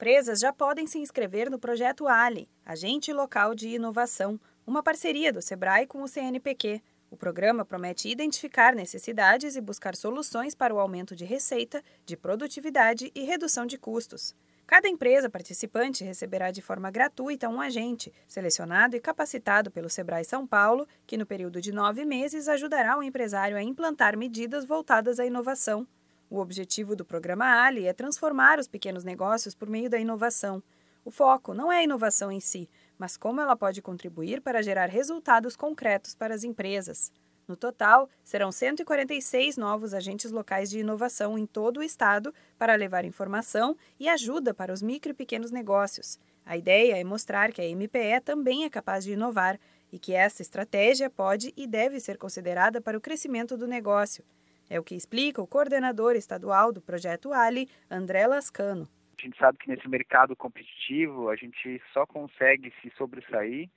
empresas já podem se inscrever no projeto Ali, Agente Local de Inovação, uma parceria do Sebrae com o CNPq. O programa promete identificar necessidades e buscar soluções para o aumento de receita, de produtividade e redução de custos. Cada empresa participante receberá de forma gratuita um agente, selecionado e capacitado pelo Sebrae São Paulo, que no período de nove meses ajudará o empresário a implantar medidas voltadas à inovação. O objetivo do programa Ali é transformar os pequenos negócios por meio da inovação. O foco não é a inovação em si, mas como ela pode contribuir para gerar resultados concretos para as empresas. No total, serão 146 novos agentes locais de inovação em todo o estado para levar informação e ajuda para os micro e pequenos negócios. A ideia é mostrar que a MPE também é capaz de inovar e que essa estratégia pode e deve ser considerada para o crescimento do negócio. É o que explica o coordenador estadual do projeto Ali, André Lascano. A gente sabe que nesse mercado competitivo a gente só consegue se sobressair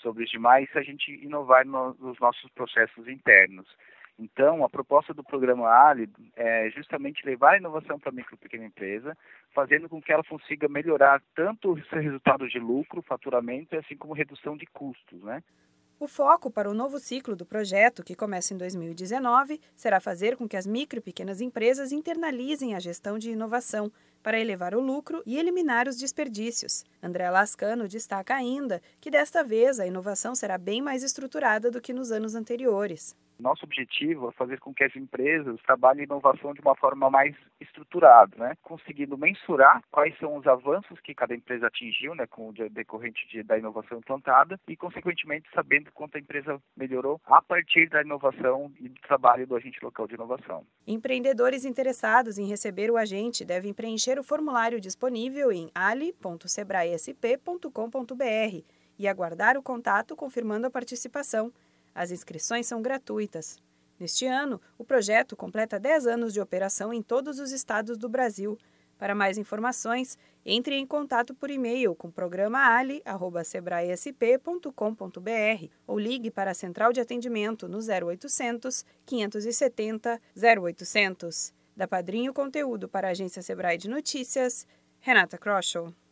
sobre os demais se a gente inovar nos nossos processos internos. Então, a proposta do programa Ali é justamente levar a inovação para a micro e pequena empresa, fazendo com que ela consiga melhorar tanto os resultados de lucro, faturamento, assim como redução de custos, né? O foco para o novo ciclo do projeto, que começa em 2019, será fazer com que as micro e pequenas empresas internalizem a gestão de inovação para elevar o lucro e eliminar os desperdícios. André Lascano destaca ainda que desta vez a inovação será bem mais estruturada do que nos anos anteriores. Nosso objetivo é fazer com que as empresas trabalhem inovação de uma forma mais estruturada, né? conseguindo mensurar quais são os avanços que cada empresa atingiu né, com o decorrente de, da inovação implantada e, consequentemente, sabendo quanto a empresa melhorou a partir da inovação e do trabalho do agente local de inovação. Empreendedores interessados em receber o agente devem preencher o formulário disponível em ali.sebraesp.com.br e aguardar o contato confirmando a participação. As inscrições são gratuitas. Neste ano, o projeto completa 10 anos de operação em todos os estados do Brasil. Para mais informações, entre em contato por e-mail com o programa ali@sebraesp.com.br ou ligue para a central de atendimento no 0800 570 0800. Da Padrinho Conteúdo para a agência Sebrae de Notícias, Renata Kroschel.